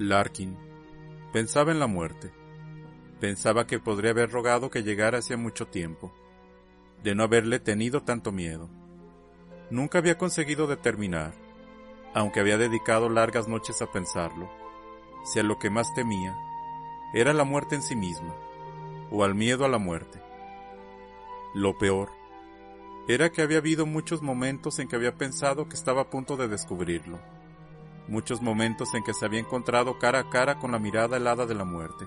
Larkin pensaba en la muerte. Pensaba que podría haber rogado que llegara hacía mucho tiempo, de no haberle tenido tanto miedo. Nunca había conseguido determinar, aunque había dedicado largas noches a pensarlo, si a lo que más temía era la muerte en sí misma, o al miedo a la muerte. Lo peor era que había habido muchos momentos en que había pensado que estaba a punto de descubrirlo muchos momentos en que se había encontrado cara a cara con la mirada helada de la muerte,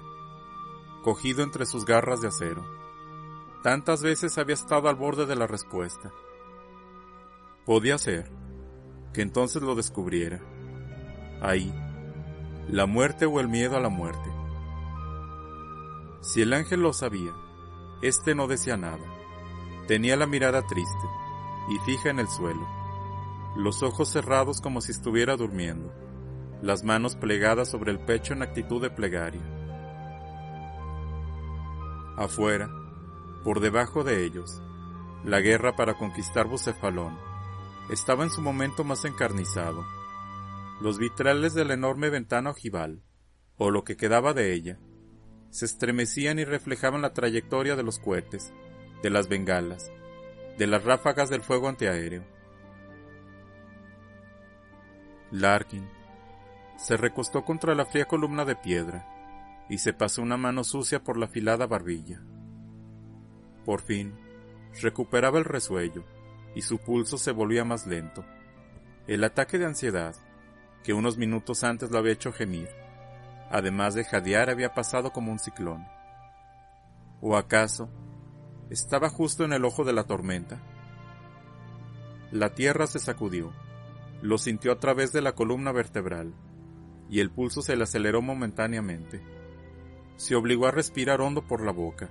cogido entre sus garras de acero. Tantas veces había estado al borde de la respuesta. Podía ser que entonces lo descubriera. Ahí, la muerte o el miedo a la muerte. Si el ángel lo sabía, éste no decía nada. Tenía la mirada triste y fija en el suelo los ojos cerrados como si estuviera durmiendo, las manos plegadas sobre el pecho en actitud de plegaria. Afuera, por debajo de ellos, la guerra para conquistar Bucefalón estaba en su momento más encarnizado. Los vitrales de la enorme ventana ojival, o lo que quedaba de ella, se estremecían y reflejaban la trayectoria de los cohetes, de las bengalas, de las ráfagas del fuego antiaéreo. Larkin se recostó contra la fría columna de piedra y se pasó una mano sucia por la afilada barbilla. Por fin, recuperaba el resuello y su pulso se volvía más lento. El ataque de ansiedad, que unos minutos antes lo había hecho gemir, además de jadear, había pasado como un ciclón. ¿O acaso estaba justo en el ojo de la tormenta? La tierra se sacudió lo sintió a través de la columna vertebral, y el pulso se le aceleró momentáneamente. Se obligó a respirar hondo por la boca,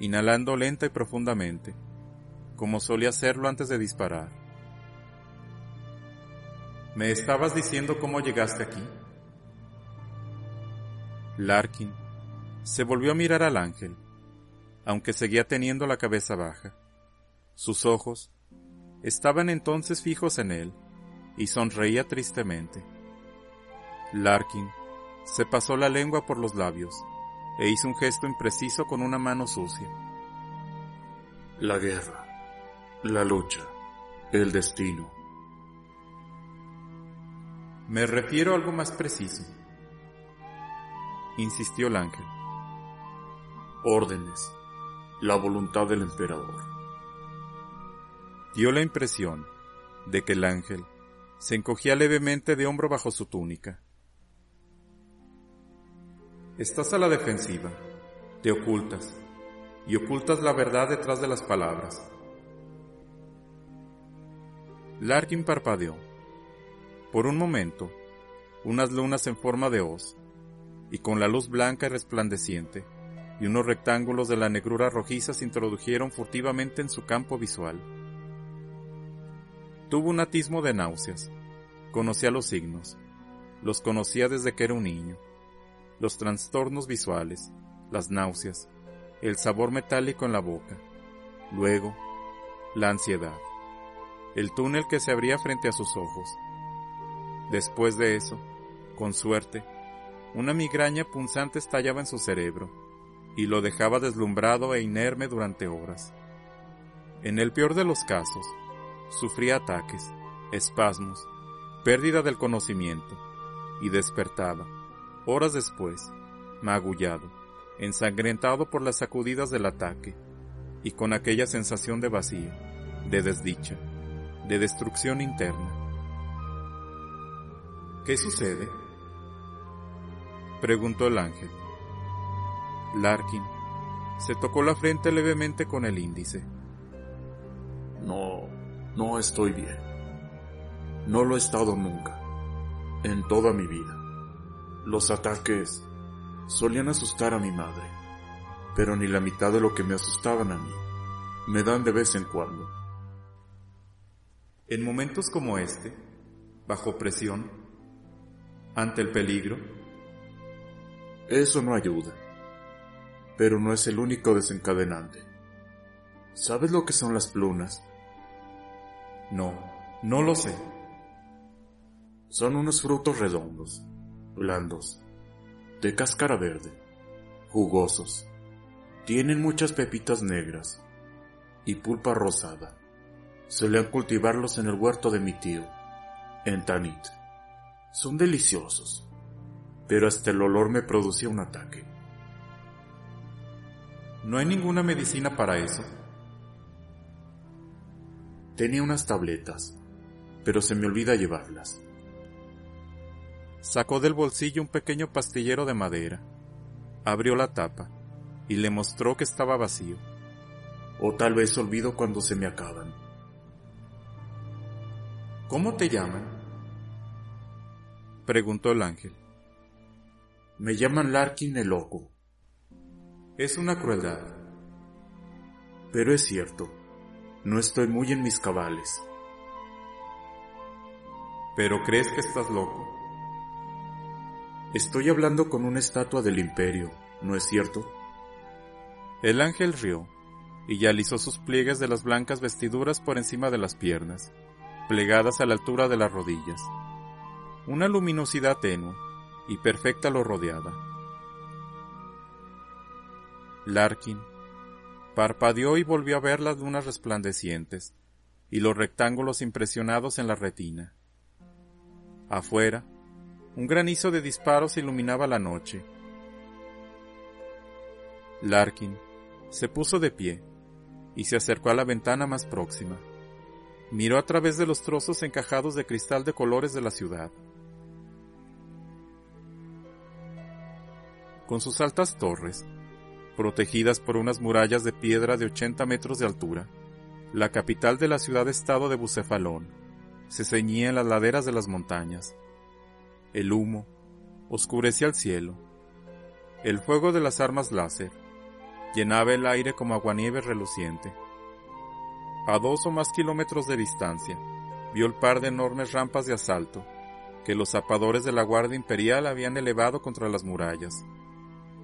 inhalando lenta y profundamente, como solía hacerlo antes de disparar. ¿Me estabas diciendo cómo llegaste aquí? Larkin se volvió a mirar al ángel, aunque seguía teniendo la cabeza baja. Sus ojos estaban entonces fijos en él, y sonreía tristemente. Larkin se pasó la lengua por los labios e hizo un gesto impreciso con una mano sucia. La guerra, la lucha, el destino. Me refiero a algo más preciso, insistió el ángel. Órdenes, la voluntad del emperador. Dio la impresión de que el ángel se encogía levemente de hombro bajo su túnica. Estás a la defensiva, te ocultas, y ocultas la verdad detrás de las palabras. Larkin parpadeó. Por un momento, unas lunas en forma de hoz, y con la luz blanca y resplandeciente, y unos rectángulos de la negrura rojiza se introdujeron furtivamente en su campo visual. Tuvo un atismo de náuseas. Conocía los signos. Los conocía desde que era un niño. Los trastornos visuales, las náuseas, el sabor metálico en la boca. Luego, la ansiedad. El túnel que se abría frente a sus ojos. Después de eso, con suerte, una migraña punzante estallaba en su cerebro y lo dejaba deslumbrado e inerme durante horas. En el peor de los casos, sufría ataques, espasmos, pérdida del conocimiento y despertaba, horas después, magullado, ensangrentado por las sacudidas del ataque y con aquella sensación de vacío, de desdicha, de destrucción interna. ¿Qué sucede? preguntó el ángel. Larkin se tocó la frente levemente con el índice. No, no estoy bien. No lo he estado nunca, en toda mi vida. Los ataques solían asustar a mi madre, pero ni la mitad de lo que me asustaban a mí. Me dan de vez en cuando. En momentos como este, bajo presión, ante el peligro, eso no ayuda, pero no es el único desencadenante. ¿Sabes lo que son las plunas? No, no lo sé. Son unos frutos redondos, blandos, de cáscara verde, jugosos. Tienen muchas pepitas negras y pulpa rosada. Solían cultivarlos en el huerto de mi tío, en Tanit. Son deliciosos, pero hasta el olor me producía un ataque. ¿No hay ninguna medicina para eso? Tenía unas tabletas, pero se me olvida llevarlas. Sacó del bolsillo un pequeño pastillero de madera, abrió la tapa y le mostró que estaba vacío. O tal vez olvido cuando se me acaban. ¿Cómo te llaman? preguntó el ángel. Me llaman Larkin el loco. Es una crueldad. Pero es cierto. No estoy muy en mis cabales. ¿Pero crees que estás loco? Estoy hablando con una estatua del imperio, ¿no es cierto? El ángel rió y ya alisó sus pliegues de las blancas vestiduras por encima de las piernas, plegadas a la altura de las rodillas. Una luminosidad tenue y perfecta lo rodeaba. Larkin Parpadeó y volvió a ver las lunas resplandecientes y los rectángulos impresionados en la retina. Afuera, un granizo de disparos iluminaba la noche. Larkin se puso de pie y se acercó a la ventana más próxima. Miró a través de los trozos encajados de cristal de colores de la ciudad. Con sus altas torres, protegidas por unas murallas de piedra de 80 metros de altura. La capital de la ciudad-estado de Bucefalón se ceñía en las laderas de las montañas. El humo oscurecía el cielo. El fuego de las armas láser llenaba el aire como aguanieve reluciente. A dos o más kilómetros de distancia, vio el par de enormes rampas de asalto que los zapadores de la Guardia Imperial habían elevado contra las murallas.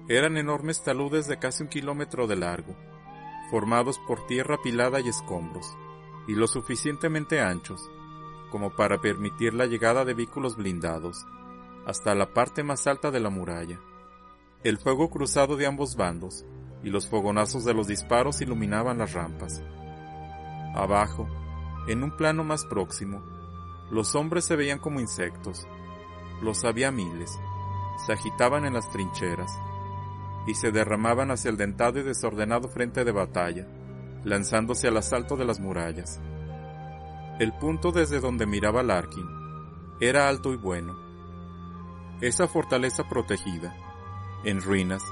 Eran enormes taludes de casi un kilómetro de largo, formados por tierra pilada y escombros, y lo suficientemente anchos como para permitir la llegada de vehículos blindados hasta la parte más alta de la muralla. El fuego cruzado de ambos bandos y los fogonazos de los disparos iluminaban las rampas. Abajo, en un plano más próximo, los hombres se veían como insectos. Los había miles. Se agitaban en las trincheras y se derramaban hacia el dentado y desordenado frente de batalla, lanzándose al asalto de las murallas. El punto desde donde miraba Larkin era alto y bueno. Esa fortaleza protegida, en ruinas,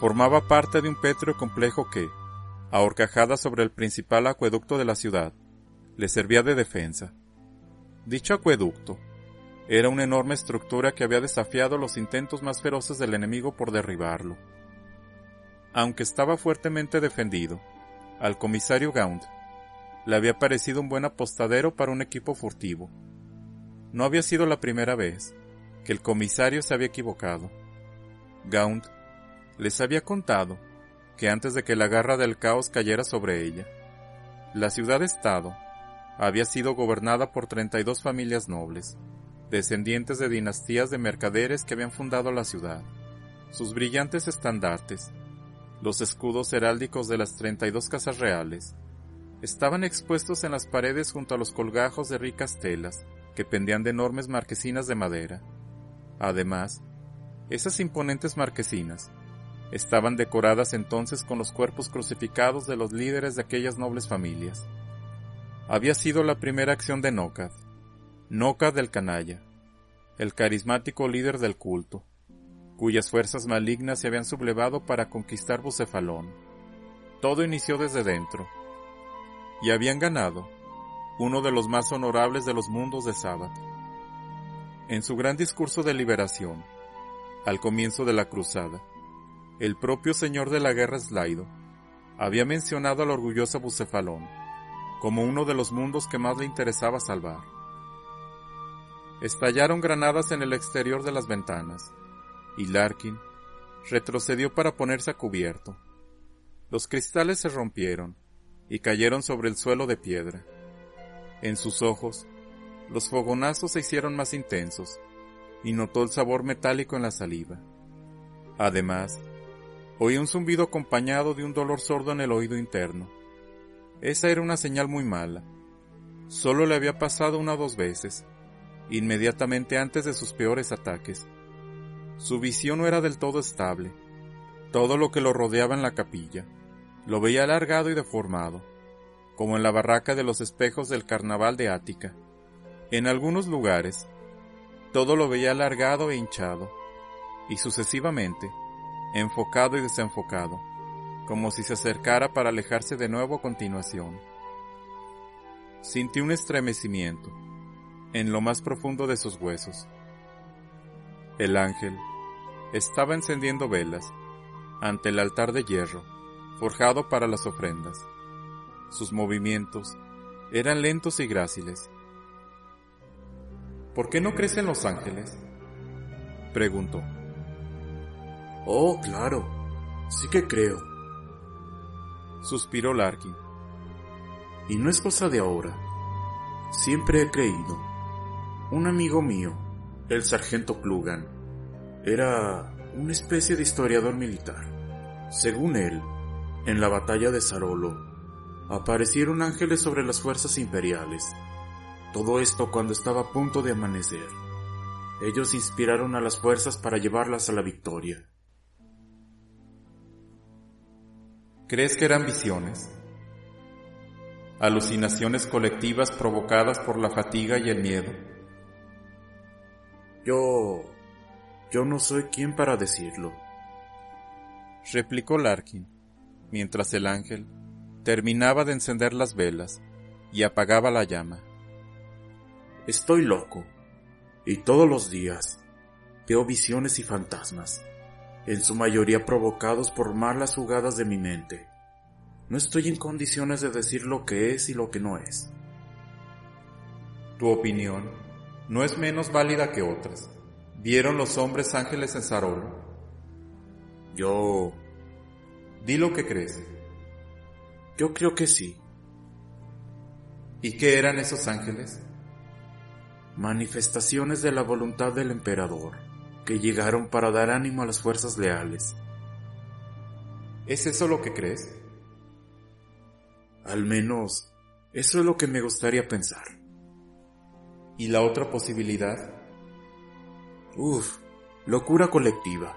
formaba parte de un pétreo complejo que, ahorcajada sobre el principal acueducto de la ciudad, le servía de defensa. Dicho acueducto era una enorme estructura que había desafiado los intentos más feroces del enemigo por derribarlo. Aunque estaba fuertemente defendido, al comisario Gaunt le había parecido un buen apostadero para un equipo furtivo. No había sido la primera vez que el comisario se había equivocado. Gaunt les había contado que antes de que la garra del caos cayera sobre ella, la ciudad-estado había sido gobernada por 32 familias nobles, descendientes de dinastías de mercaderes que habían fundado la ciudad. Sus brillantes estandartes, los escudos heráldicos de las 32 casas reales, estaban expuestos en las paredes junto a los colgajos de ricas telas que pendían de enormes marquesinas de madera. Además, esas imponentes marquesinas estaban decoradas entonces con los cuerpos crucificados de los líderes de aquellas nobles familias. Había sido la primera acción de Nocad, Nocad del canalla, el carismático líder del culto, cuyas fuerzas malignas se habían sublevado para conquistar Bucefalón. Todo inició desde dentro, y habían ganado uno de los más honorables de los mundos de Sabbath. En su gran discurso de liberación, al comienzo de la cruzada, el propio señor de la guerra Slaido había mencionado al orgulloso Bucefalón como uno de los mundos que más le interesaba salvar. Estallaron granadas en el exterior de las ventanas, y Larkin retrocedió para ponerse a cubierto. Los cristales se rompieron, y cayeron sobre el suelo de piedra. En sus ojos, los fogonazos se hicieron más intensos, y notó el sabor metálico en la saliva. Además, oí un zumbido acompañado de un dolor sordo en el oído interno. Esa era una señal muy mala. Solo le había pasado una o dos veces, inmediatamente antes de sus peores ataques. Su visión no era del todo estable. Todo lo que lo rodeaba en la capilla, lo veía alargado y deformado, como en la barraca de los espejos del carnaval de Ática. En algunos lugares, todo lo veía alargado e hinchado, y sucesivamente, enfocado y desenfocado, como si se acercara para alejarse de nuevo a continuación. Sintió un estremecimiento en lo más profundo de sus huesos. El ángel estaba encendiendo velas ante el altar de hierro forjado para las ofrendas. Sus movimientos eran lentos y gráciles. ¿Por qué no crecen los ángeles? preguntó. Oh, claro, sí que creo. Suspiró Larkin. Y no es cosa de ahora. Siempre he creído. Un amigo mío, el sargento Klugan, era una especie de historiador militar. Según él, en la batalla de Sarolo, aparecieron ángeles sobre las fuerzas imperiales. Todo esto cuando estaba a punto de amanecer. Ellos inspiraron a las fuerzas para llevarlas a la victoria. ¿Crees que eran visiones? Alucinaciones colectivas provocadas por la fatiga y el miedo. Yo... yo no soy quien para decirlo. Replicó Larkin mientras el ángel terminaba de encender las velas y apagaba la llama. Estoy loco, y todos los días veo visiones y fantasmas, en su mayoría provocados por malas jugadas de mi mente. No estoy en condiciones de decir lo que es y lo que no es. Tu opinión no es menos válida que otras. ¿Vieron los hombres ángeles en Sarolo? Yo Di lo que crees. Yo creo que sí. ¿Y qué eran esos ángeles? Manifestaciones de la voluntad del emperador, que llegaron para dar ánimo a las fuerzas leales. ¿Es eso lo que crees? Al menos, eso es lo que me gustaría pensar. ¿Y la otra posibilidad? Uf, locura colectiva.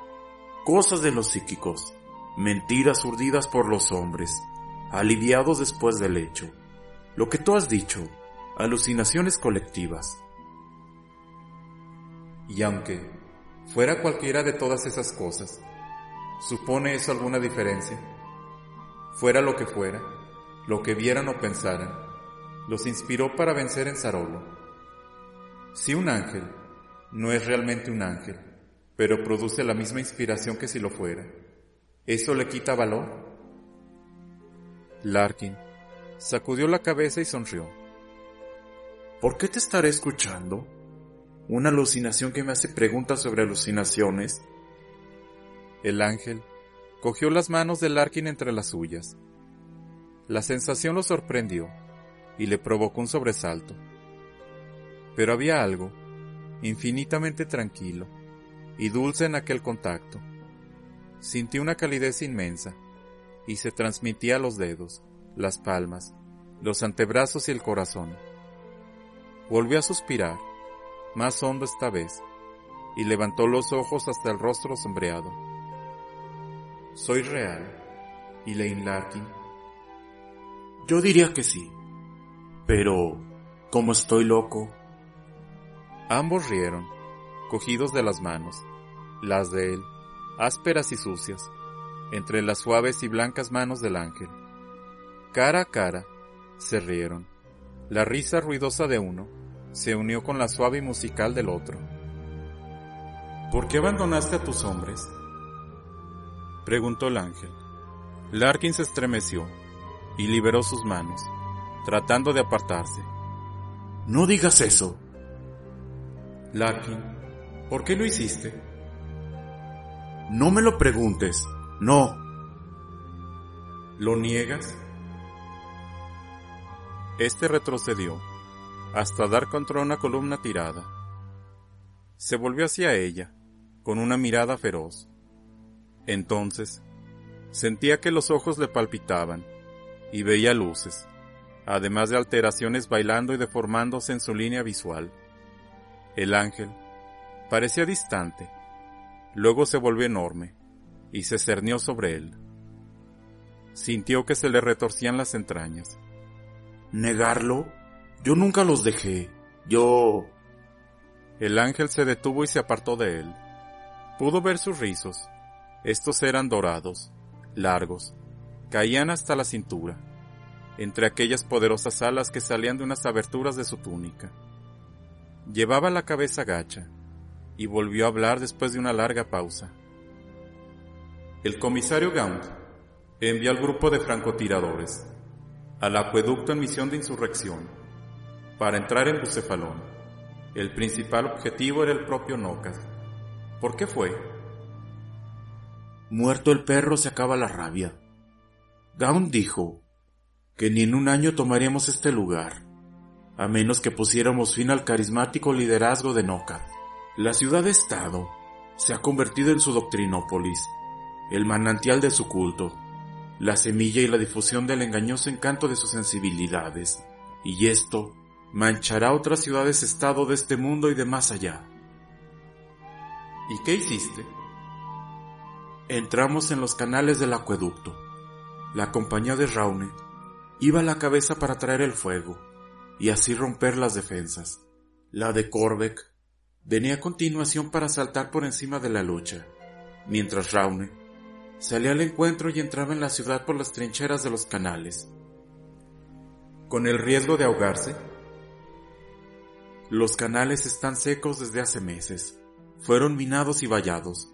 Cosas de los psíquicos mentiras urdidas por los hombres, aliviados después del hecho. Lo que tú has dicho, alucinaciones colectivas. Y aunque fuera cualquiera de todas esas cosas, ¿Supone eso alguna diferencia? Fuera lo que fuera, lo que vieran o pensaran, los inspiró para vencer en Sarolo. Si un ángel no es realmente un ángel, pero produce la misma inspiración que si lo fuera, ¿eso le quita valor? Larkin sacudió la cabeza y sonrió. ¿Por qué te estaré escuchando? ¿Una alucinación que me hace preguntas sobre alucinaciones? El ángel cogió las manos de Larkin entre las suyas. La sensación lo sorprendió y le provocó un sobresalto. Pero había algo infinitamente tranquilo y dulce en aquel contacto. Sintió una calidez inmensa y se transmitía a los dedos, las palmas, los antebrazos y el corazón. Volvió a suspirar, más hondo esta vez, y levantó los ojos hasta el rostro sombreado. ¿Soy real? Elaine Larkin? Yo diría que sí. Pero, como estoy loco. Ambos rieron, cogidos de las manos, las de él, ásperas y sucias, entre las suaves y blancas manos del ángel. Cara a cara, se rieron. La risa ruidosa de uno se unió con la suave y musical del otro. ¿Por qué abandonaste a tus hombres? preguntó el ángel. Larkin se estremeció y liberó sus manos, tratando de apartarse. No digas eso. Larkin, ¿por qué lo hiciste? No me lo preguntes. No. ¿Lo niegas? Este retrocedió hasta dar contra una columna tirada. Se volvió hacia ella, con una mirada feroz. Entonces, sentía que los ojos le palpitaban y veía luces, además de alteraciones bailando y deformándose en su línea visual. El ángel parecía distante, luego se volvió enorme y se cernió sobre él. Sintió que se le retorcían las entrañas. ¿Negarlo? Yo nunca los dejé. Yo... El ángel se detuvo y se apartó de él. Pudo ver sus rizos, estos eran dorados, largos, caían hasta la cintura, entre aquellas poderosas alas que salían de unas aberturas de su túnica. Llevaba la cabeza gacha y volvió a hablar después de una larga pausa. El comisario Gaunt envió al grupo de francotiradores al acueducto en misión de insurrección para entrar en Bucefalón. El principal objetivo era el propio Nocas. ¿Por qué fue? Muerto el perro se acaba la rabia. Gaunt dijo que ni en un año tomaríamos este lugar, a menos que pusiéramos fin al carismático liderazgo de Noca. La ciudad-estado se ha convertido en su doctrinópolis, el manantial de su culto, la semilla y la difusión del engañoso encanto de sus sensibilidades, y esto manchará otras ciudades-estado de este mundo y de más allá. ¿Y qué hiciste? Entramos en los canales del acueducto. La compañía de Raune iba a la cabeza para traer el fuego y así romper las defensas. La de Korbeck venía a continuación para saltar por encima de la lucha, mientras Raune salía al encuentro y entraba en la ciudad por las trincheras de los canales. ¿Con el riesgo de ahogarse? Los canales están secos desde hace meses. Fueron minados y vallados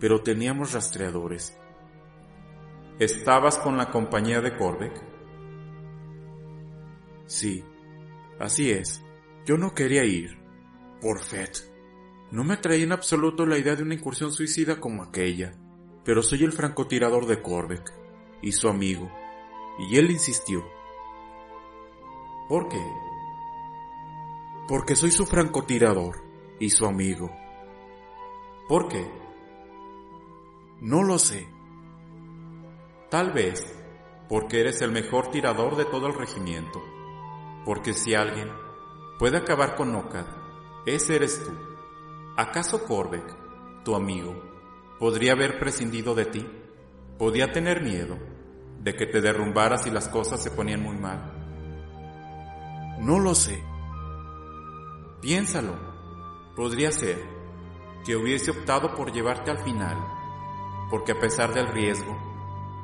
pero teníamos rastreadores. ¿Estabas con la compañía de Corbeck? Sí, así es. Yo no quería ir. Por Fed. No me atraía en absoluto la idea de una incursión suicida como aquella, pero soy el francotirador de Corbeck y su amigo, y él insistió. ¿Por qué? Porque soy su francotirador y su amigo. ¿Por qué? No lo sé. Tal vez porque eres el mejor tirador de todo el regimiento. Porque si alguien puede acabar con Nokad, ese eres tú. ¿Acaso Korbeck, tu amigo, podría haber prescindido de ti? ¿Podía tener miedo de que te derrumbaras y las cosas se ponían muy mal? No lo sé. Piénsalo. Podría ser que hubiese optado por llevarte al final porque a pesar del riesgo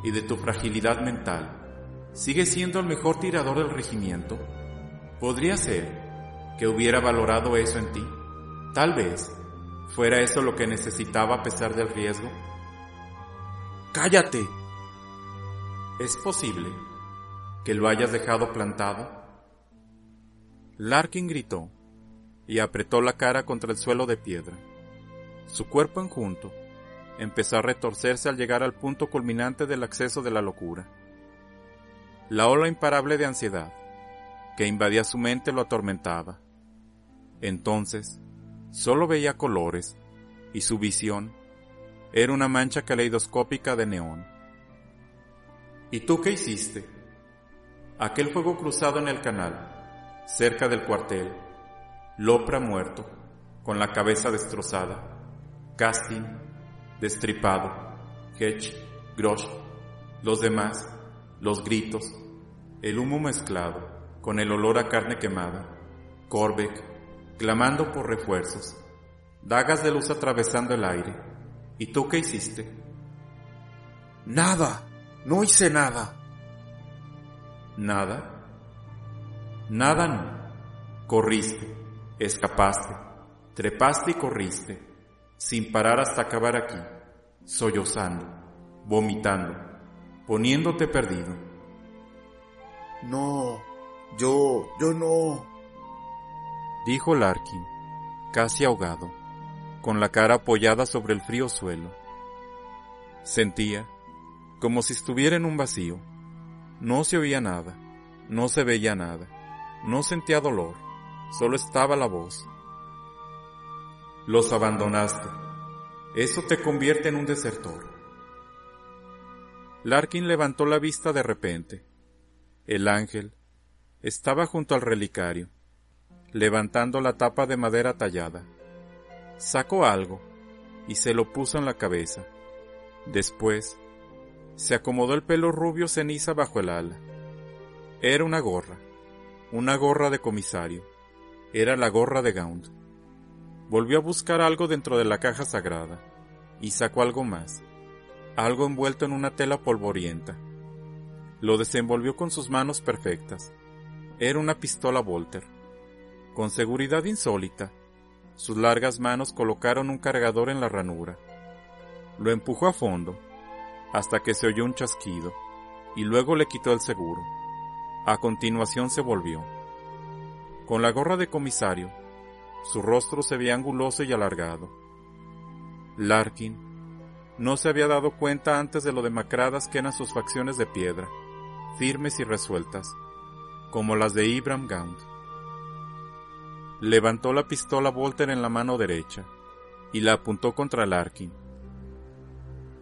y de tu fragilidad mental, sigues siendo el mejor tirador del regimiento. Podría ser que hubiera valorado eso en ti. Tal vez fuera eso lo que necesitaba a pesar del riesgo. ¡Cállate! ¿Es posible que lo hayas dejado plantado? Larkin gritó y apretó la cara contra el suelo de piedra. Su cuerpo enjunto empezó a retorcerse al llegar al punto culminante del acceso de la locura. La ola imparable de ansiedad que invadía su mente lo atormentaba. Entonces, solo veía colores y su visión era una mancha caleidoscópica de neón. ¿Y tú qué hiciste? Aquel fuego cruzado en el canal, cerca del cuartel, Lopra muerto, con la cabeza destrozada, Casting, destripado, Hedge, Grosh, los demás, los gritos, el humo mezclado con el olor a carne quemada, Corbeck, clamando por refuerzos, dagas de luz atravesando el aire. ¿Y tú qué hiciste? Nada, no hice nada. ¿Nada? Nada no. Corriste, escapaste, trepaste y corriste, sin parar hasta acabar aquí, sollozando, vomitando, poniéndote perdido. No, yo, yo no, dijo Larkin, casi ahogado, con la cara apoyada sobre el frío suelo. Sentía como si estuviera en un vacío. No se oía nada, no se veía nada, no sentía dolor, solo estaba la voz. Los abandonaste. Eso te convierte en un desertor. Larkin levantó la vista de repente. El ángel estaba junto al relicario, levantando la tapa de madera tallada. Sacó algo y se lo puso en la cabeza. Después, se acomodó el pelo rubio ceniza bajo el ala. Era una gorra, una gorra de comisario. Era la gorra de Gaunt. Volvió a buscar algo dentro de la caja sagrada y sacó algo más, algo envuelto en una tela polvorienta. Lo desenvolvió con sus manos perfectas. Era una pistola Volter. Con seguridad insólita, sus largas manos colocaron un cargador en la ranura. Lo empujó a fondo hasta que se oyó un chasquido, y luego le quitó el seguro. A continuación se volvió. Con la gorra de comisario, su rostro se veía anguloso y alargado. Larkin no se había dado cuenta antes de lo demacradas que eran sus facciones de piedra, firmes y resueltas, como las de Ibram Gaunt. Levantó la pistola Volter en la mano derecha y la apuntó contra Larkin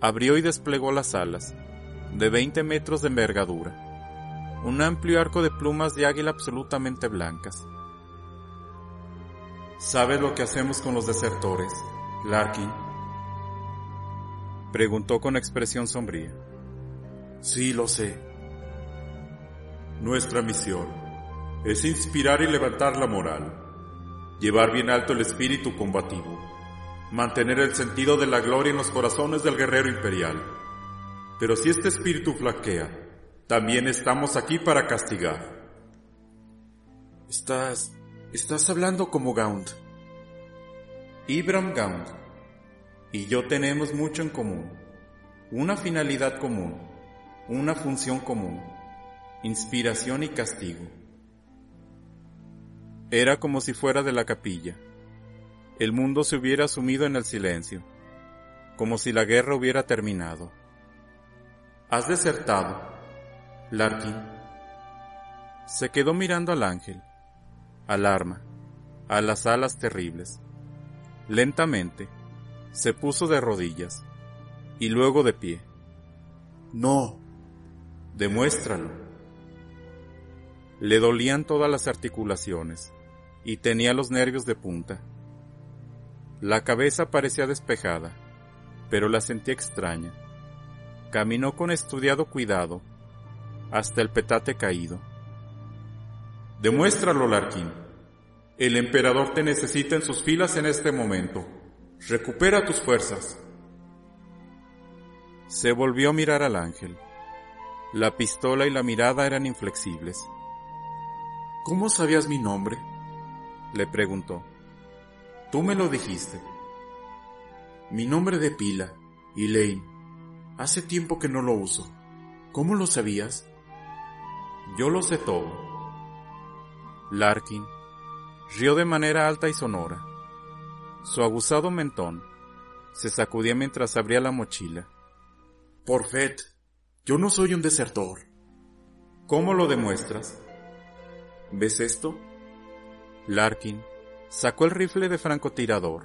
abrió y desplegó las alas, de 20 metros de envergadura, un amplio arco de plumas de águila absolutamente blancas. ¿Sabes lo que hacemos con los desertores, Larkin? Preguntó con expresión sombría. Sí, lo sé. Nuestra misión es inspirar y levantar la moral, llevar bien alto el espíritu combativo mantener el sentido de la gloria en los corazones del guerrero imperial. Pero si este espíritu flaquea, también estamos aquí para castigar. Estás... estás hablando como Gaunt. Ibram Gaunt y yo tenemos mucho en común. Una finalidad común, una función común, inspiración y castigo. Era como si fuera de la capilla el mundo se hubiera sumido en el silencio, como si la guerra hubiera terminado. Has desertado, Larkin. Se quedó mirando al ángel, al arma, a las alas terribles. Lentamente, se puso de rodillas y luego de pie. No. Demuéstralo. Le dolían todas las articulaciones y tenía los nervios de punta. La cabeza parecía despejada, pero la sentía extraña. Caminó con estudiado cuidado hasta el petate caído. Demuéstralo, Larkin. El emperador te necesita en sus filas en este momento. Recupera tus fuerzas. Se volvió a mirar al ángel. La pistola y la mirada eran inflexibles. ¿Cómo sabías mi nombre? Le preguntó. Tú me lo dijiste. Mi nombre de pila, Elaine. Hace tiempo que no lo uso. ¿Cómo lo sabías? Yo lo sé todo. Larkin rió de manera alta y sonora. Su aguzado mentón se sacudía mientras abría la mochila. Por Fed, yo no soy un desertor. ¿Cómo lo demuestras? ¿Ves esto? Larkin sacó el rifle de francotirador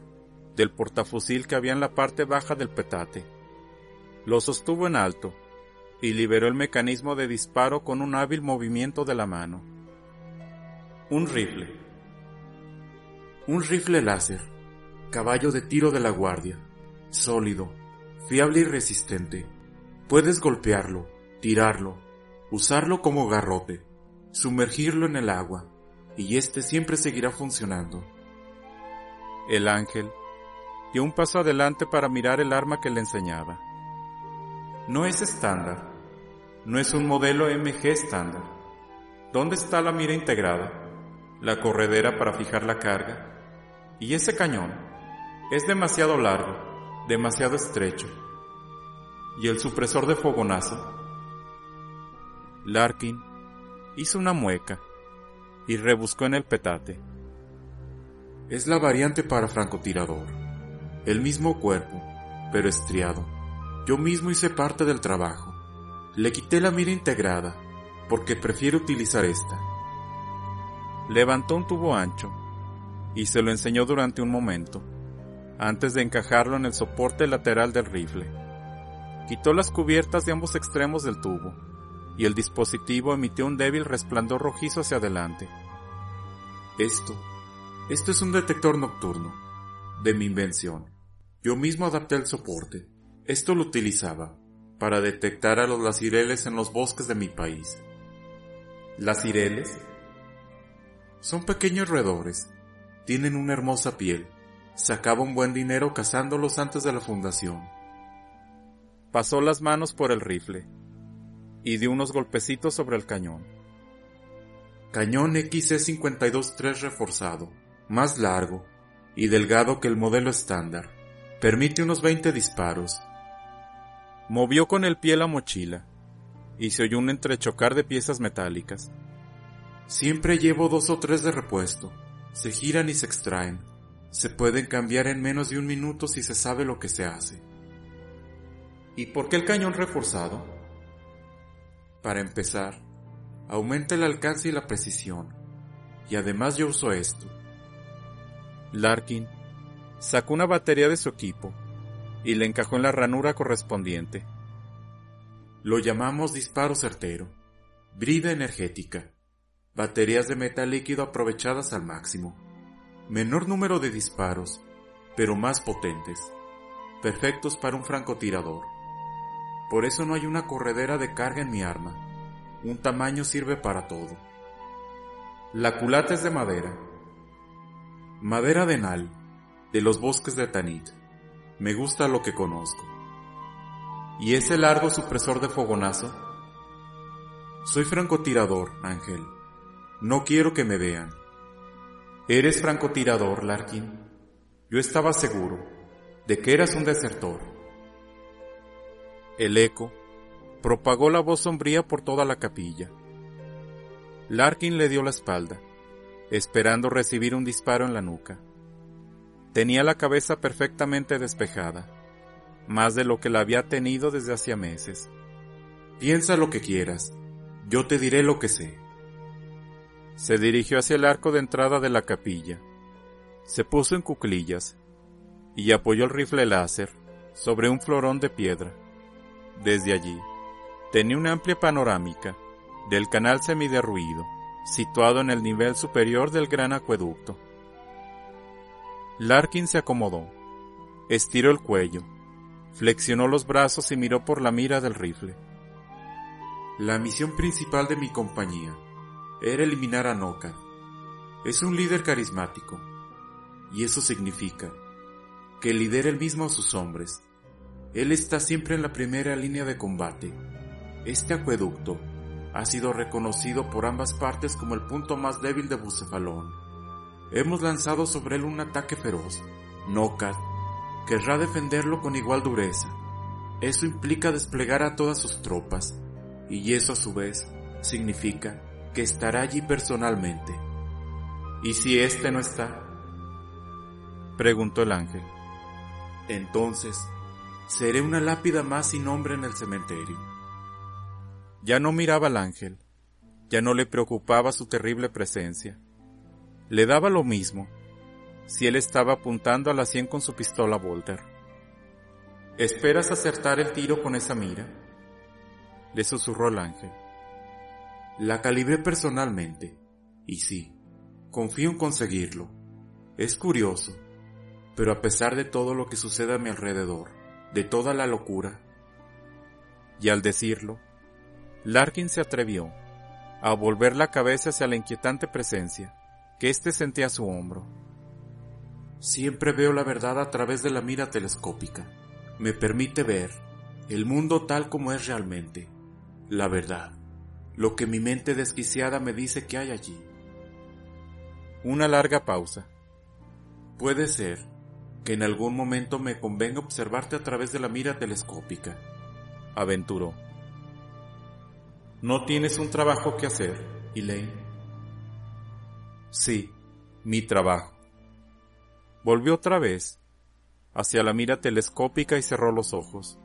del portafusil que había en la parte baja del petate. Lo sostuvo en alto y liberó el mecanismo de disparo con un hábil movimiento de la mano. Un rifle. Un rifle láser, caballo de tiro de la guardia, sólido, fiable y resistente. Puedes golpearlo, tirarlo, usarlo como garrote, sumergirlo en el agua, y este siempre seguirá funcionando. El ángel dio un paso adelante para mirar el arma que le enseñaba. No es estándar, no es un modelo MG estándar. ¿Dónde está la mira integrada? La corredera para fijar la carga. Y ese cañón es demasiado largo, demasiado estrecho. ¿Y el supresor de fogonazo? Larkin hizo una mueca y rebuscó en el petate. Es la variante para francotirador. El mismo cuerpo, pero estriado. Yo mismo hice parte del trabajo. Le quité la mira integrada, porque prefiero utilizar esta. Levantó un tubo ancho y se lo enseñó durante un momento, antes de encajarlo en el soporte lateral del rifle. Quitó las cubiertas de ambos extremos del tubo y el dispositivo emitió un débil resplandor rojizo hacia adelante. Esto, esto es un detector nocturno, de mi invención. Yo mismo adapté el soporte. Esto lo utilizaba para detectar a los lacireles en los bosques de mi país. ¿Lacireles? Son pequeños roedores. Tienen una hermosa piel. Sacaba un buen dinero cazándolos antes de la fundación. Pasó las manos por el rifle y dio unos golpecitos sobre el cañón. Cañón XC52-3 reforzado, más largo y delgado que el modelo estándar. Permite unos 20 disparos. Movió con el pie la mochila y se oyó un entrechocar de piezas metálicas. Siempre llevo dos o tres de repuesto. Se giran y se extraen. Se pueden cambiar en menos de un minuto si se sabe lo que se hace. ¿Y por qué el cañón reforzado? Para empezar, aumenta el alcance y la precisión. Y además yo uso esto. Larkin sacó una batería de su equipo y le encajó en la ranura correspondiente. Lo llamamos disparo certero, brida energética, baterías de metal líquido aprovechadas al máximo, menor número de disparos, pero más potentes, perfectos para un francotirador. Por eso no hay una corredera de carga en mi arma. Un tamaño sirve para todo. La culata es de madera. Madera de nal, de los bosques de Tanit. Me gusta lo que conozco. ¿Y ese largo supresor de fogonazo? Soy francotirador, Ángel. No quiero que me vean. ¿Eres francotirador, Larkin? Yo estaba seguro de que eras un desertor. El eco propagó la voz sombría por toda la capilla. Larkin le dio la espalda, esperando recibir un disparo en la nuca. Tenía la cabeza perfectamente despejada, más de lo que la había tenido desde hacía meses. Piensa lo que quieras, yo te diré lo que sé. Se dirigió hacia el arco de entrada de la capilla. Se puso en cuclillas y apoyó el rifle láser sobre un florón de piedra. Desde allí, tenía una amplia panorámica del canal semiderruido, situado en el nivel superior del gran acueducto. Larkin se acomodó, estiró el cuello, flexionó los brazos y miró por la mira del rifle. La misión principal de mi compañía era eliminar a Noka. Es un líder carismático, y eso significa que lidera el mismo a sus hombres, Él está siempre en la primera línea de combate. Este acueducto ha sido reconocido por ambas partes como el punto más débil de Bucefalón. Hemos lanzado sobre él un ataque feroz. Nokat querrá defenderlo con igual dureza. Eso implica desplegar a todas sus tropas, y eso a su vez significa que estará allí personalmente. ¿Y si éste no está? preguntó el ángel. Entonces, seré una lápida más sin nombre en el cementerio. Ya no miraba al ángel, ya no le preocupaba su terrible presencia. Le daba lo mismo si él estaba apuntando a la sien con su pistola Volter. ¿Esperas acertar el tiro con esa mira? Le susurró el ángel. La calibré personalmente, y sí, confío en conseguirlo. Es curioso, pero a pesar de todo lo que sucede a mi alrededor, de toda la locura, y al decirlo, Larkin se atrevió a volver la cabeza hacia la inquietante presencia que éste sentía a su hombro. Siempre veo la verdad a través de la mira telescópica. Me permite ver el mundo tal como es realmente. La verdad. Lo que mi mente desquiciada me dice que hay allí. Una larga pausa. Puede ser en algún momento me convenga observarte a través de la mira telescópica. Aventuró. ¿No tienes un trabajo que hacer, Elaine? Sí, mi trabajo. Volvió otra vez hacia la mira telescópica y cerró los ojos.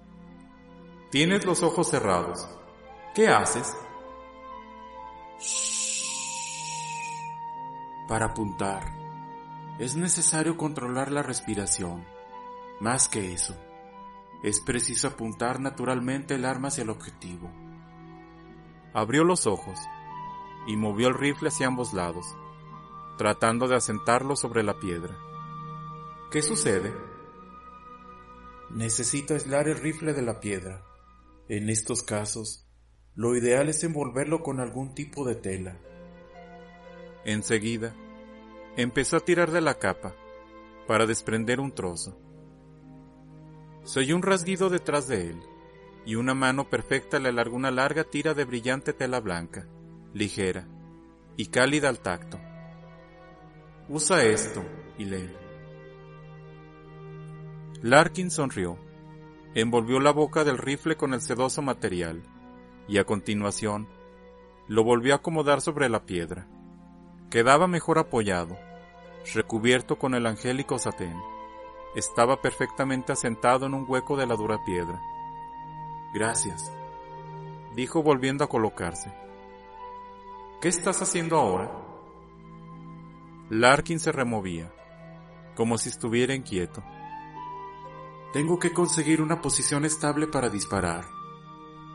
Tienes los ojos cerrados. ¿Qué haces? Para apuntar, es necesario controlar la respiración. Más que eso, es preciso apuntar naturalmente el arma hacia el objetivo. Abrió los ojos y movió el rifle hacia ambos lados, tratando de asentarlo sobre la piedra. ¿Qué sucede? Necesito aislar el rifle de la piedra. En estos casos, lo ideal es envolverlo con algún tipo de tela. Enseguida, empezó a tirar de la capa para desprender un trozo. Se oyó un rasguido detrás de él y una mano perfecta le alargó una larga tira de brillante tela blanca, ligera y cálida al tacto. Usa esto, Elaine. Larkin sonrió, envolvió la boca del rifle con el sedoso material y a continuación lo volvió a acomodar sobre la piedra. Quedaba mejor apoyado, recubierto con el angélico satén. Estaba perfectamente asentado en un hueco de la dura piedra Gracias, dijo volviendo a colocarse. ¿Qué estás haciendo ahora? Larkin se removía, como si estuviera inquieto. Tengo que conseguir una posición estable para disparar.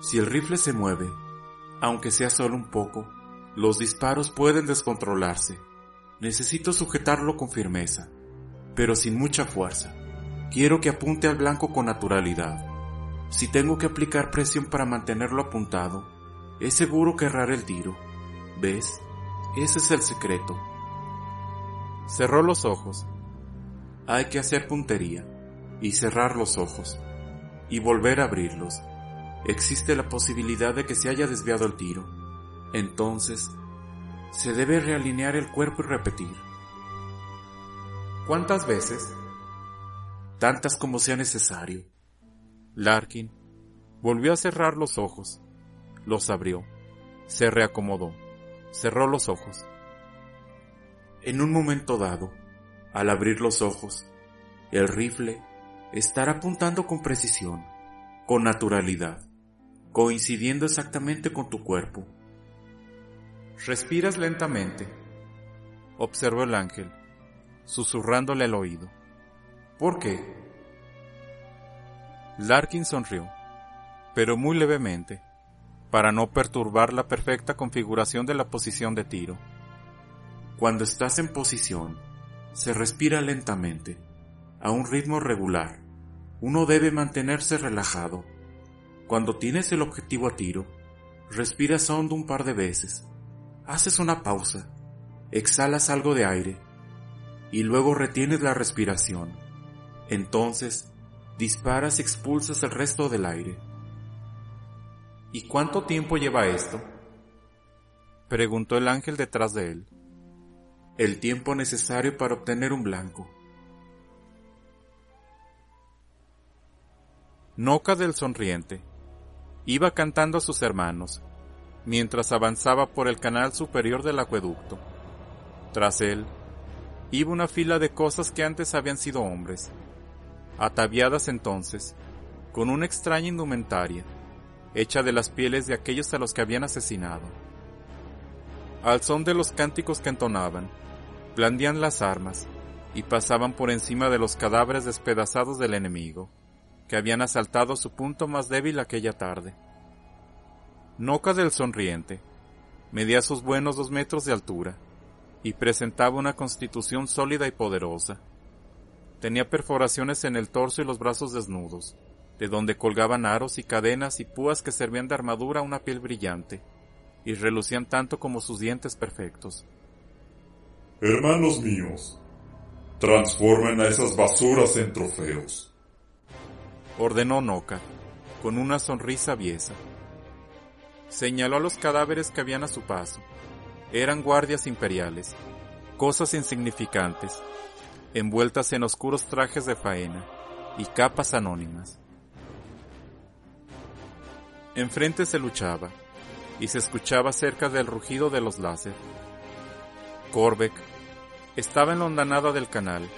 Si el rifle se mueve, aunque sea solo un poco, los disparos pueden descontrolarse. Necesito sujetarlo con firmeza, pero sin mucha fuerza. Quiero que apunte al blanco con naturalidad. Si tengo que aplicar presión para mantenerlo apuntado, es seguro que erraré el tiro. ¿Ves? Ese es el secreto. Cerró los ojos. Hay que hacer puntería y cerrar los ojos y volver a abrirlos. Existe la posibilidad de que se haya desviado el tiro. Entonces, se debe realinear el cuerpo y repetir. ¿Cuántas veces? Tantas como sea necesario. Larkin volvió a cerrar los ojos, los abrió, se reacomodó, cerró los ojos. En un momento dado, al abrir los ojos, el rifle estará apuntando con precisión, con naturalidad, coincidiendo exactamente con tu cuerpo. Respiras lentamente, observó el ángel, susurrándole al oído. ¿Por qué? Larkin sonrió, pero muy levemente, para no perturbar la perfecta configuración de la posición de tiro. Cuando estás en posición, se respira lentamente, a un ritmo regular. Uno debe mantenerse relajado. Cuando tienes el objetivo a tiro, respiras hondo un par de veces, haces una pausa, exhalas algo de aire y luego retienes la respiración. Entonces, disparas y expulsas el resto del aire. ¿Y cuánto tiempo lleva esto? preguntó el ángel detrás de él. El tiempo necesario para obtener un blanco. Noca del Sonriente iba cantando a sus hermanos mientras avanzaba por el canal superior del acueducto. Tras él, iba una fila de cosas que antes habían sido hombres, ataviadas entonces, con una extraña indumentaria, hecha de las pieles de aquellos a los que habían asesinado. Al son de los cánticos que entonaban, blandían las armas y pasaban por encima de los cadáveres despedazados del enemigo, que habían asaltado su punto más débil aquella tarde. Noca del Sonriente medía sus buenos dos metros de altura y presentaba una constitución sólida y poderosa. Tenía perforaciones en el torso y los brazos desnudos, de donde colgaban aros y cadenas y púas que servían de armadura a una piel brillante, y relucían tanto como sus dientes perfectos. Hermanos míos, transformen a esas basuras en trofeos. Ordenó Noca, con una sonrisa aviesa. Señaló a los cadáveres que habían a su paso. Eran guardias imperiales, cosas insignificantes, envueltas en oscuros trajes de faena y capas anónimas. Enfrente se luchaba, y se escuchaba cerca del rugido de los láser. Corbeck estaba en la hondanada del canal,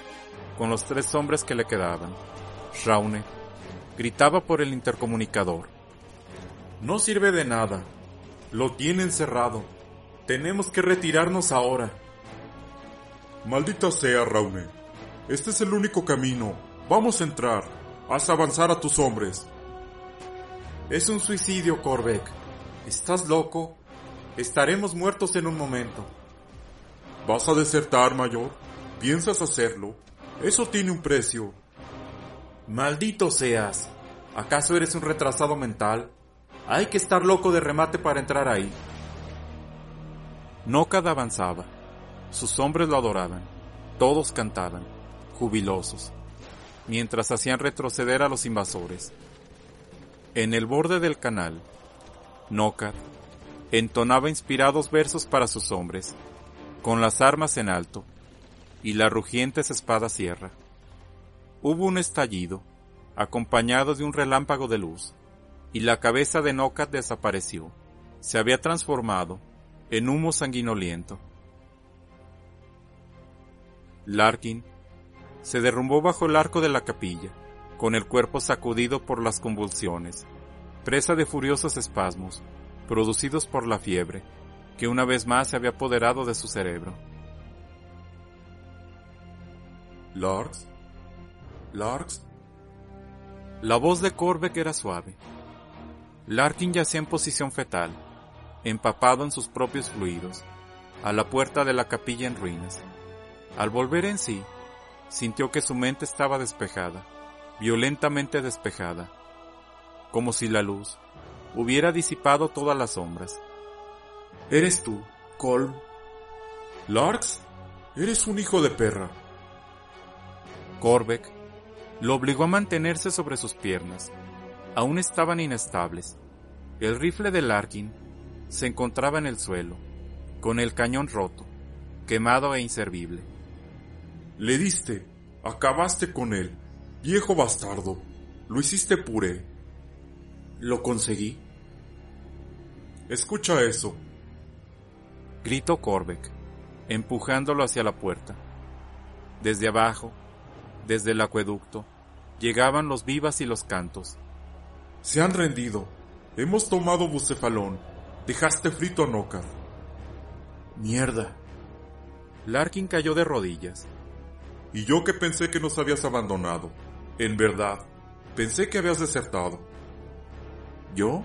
con los tres hombres que le quedaban. Raune gritaba por el intercomunicador. No sirve de nada. Lo tienen cerrado. Tenemos que retirarnos ahora. Maldita sea, Raune. Este es el único camino. Vamos a entrar. Haz avanzar a tus hombres. Es un suicidio, Corbeck. ¿Estás loco? Estaremos muertos en un momento. ¿Vas a desertar, mayor? ¿Piensas hacerlo? Eso tiene un precio. Maldito seas. ¿Acaso eres un retrasado mental? Hay que estar loco de remate para entrar ahí. Nocad avanzaba. Sus hombres lo adoraban. Todos cantaban, jubilosos, mientras hacían retroceder a los invasores. En el borde del canal, Nocad entonaba inspirados versos para sus hombres, con las armas en alto y la rugientes espada sierra. Hubo un estallido, acompañado de un relámpago de luz y la cabeza de Nocat desapareció. Se había transformado en humo sanguinoliento. Larkin se derrumbó bajo el arco de la capilla, con el cuerpo sacudido por las convulsiones, presa de furiosos espasmos, producidos por la fiebre, que una vez más se había apoderado de su cerebro. Larks, Larks. La voz de Corbeck era suave, Larkin yacía en posición fetal, empapado en sus propios fluidos, a la puerta de la capilla en ruinas. Al volver en sí, sintió que su mente estaba despejada, violentamente despejada, como si la luz hubiera disipado todas las sombras. Eres tú, Colm. Larks, eres un hijo de perra. Corbeck lo obligó a mantenerse sobre sus piernas, aún estaban inestables. El rifle de Larkin se encontraba en el suelo, con el cañón roto, quemado e inservible. Le diste, acabaste con él, viejo bastardo, lo hiciste puré. Lo conseguí. Escucha eso. Gritó Corbeck, empujándolo hacia la puerta. Desde abajo, desde el acueducto, llegaban los vivas y los cantos. Se han rendido. Hemos tomado Bucefalón. Dejaste frito a Nocar. Mierda. Larkin cayó de rodillas. Y yo que pensé que nos habías abandonado. En verdad, pensé que habías desertado. ¿Yo?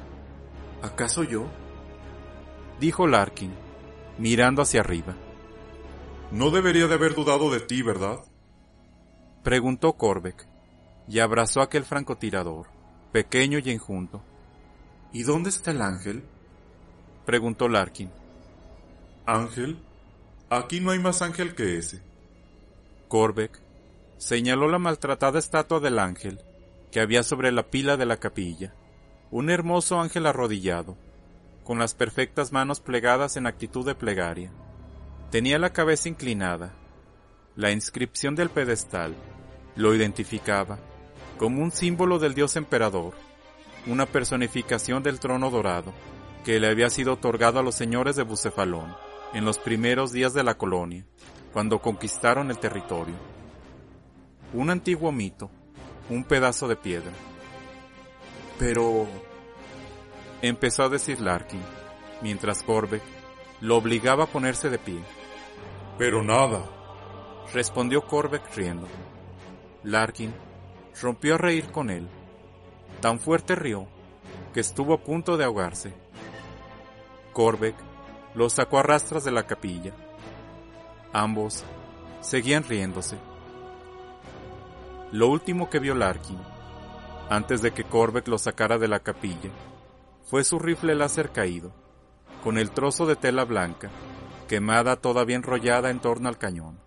¿Acaso yo? Dijo Larkin, mirando hacia arriba. No debería de haber dudado de ti, ¿verdad? Preguntó Corbeck, y abrazó a aquel francotirador pequeño y enjunto. ¿Y dónde está el ángel? preguntó Larkin. ¿Ángel? Aquí no hay más ángel que ese. Corbeck señaló la maltratada estatua del ángel que había sobre la pila de la capilla, un hermoso ángel arrodillado, con las perfectas manos plegadas en actitud de plegaria. Tenía la cabeza inclinada. La inscripción del pedestal lo identificaba como un símbolo del dios emperador, una personificación del trono dorado que le había sido otorgado a los señores de Bucefalón en los primeros días de la colonia, cuando conquistaron el territorio. Un antiguo mito, un pedazo de piedra. Pero... empezó a decir Larkin, mientras Corbeck lo obligaba a ponerse de pie. Pero nada, respondió Corbeck riendo. Larkin rompió a reír con él. Tan fuerte rió que estuvo a punto de ahogarse. Corbeck lo sacó a rastras de la capilla. Ambos seguían riéndose. Lo último que vio Larkin, antes de que Corbeck lo sacara de la capilla, fue su rifle láser caído, con el trozo de tela blanca, quemada todavía enrollada en torno al cañón.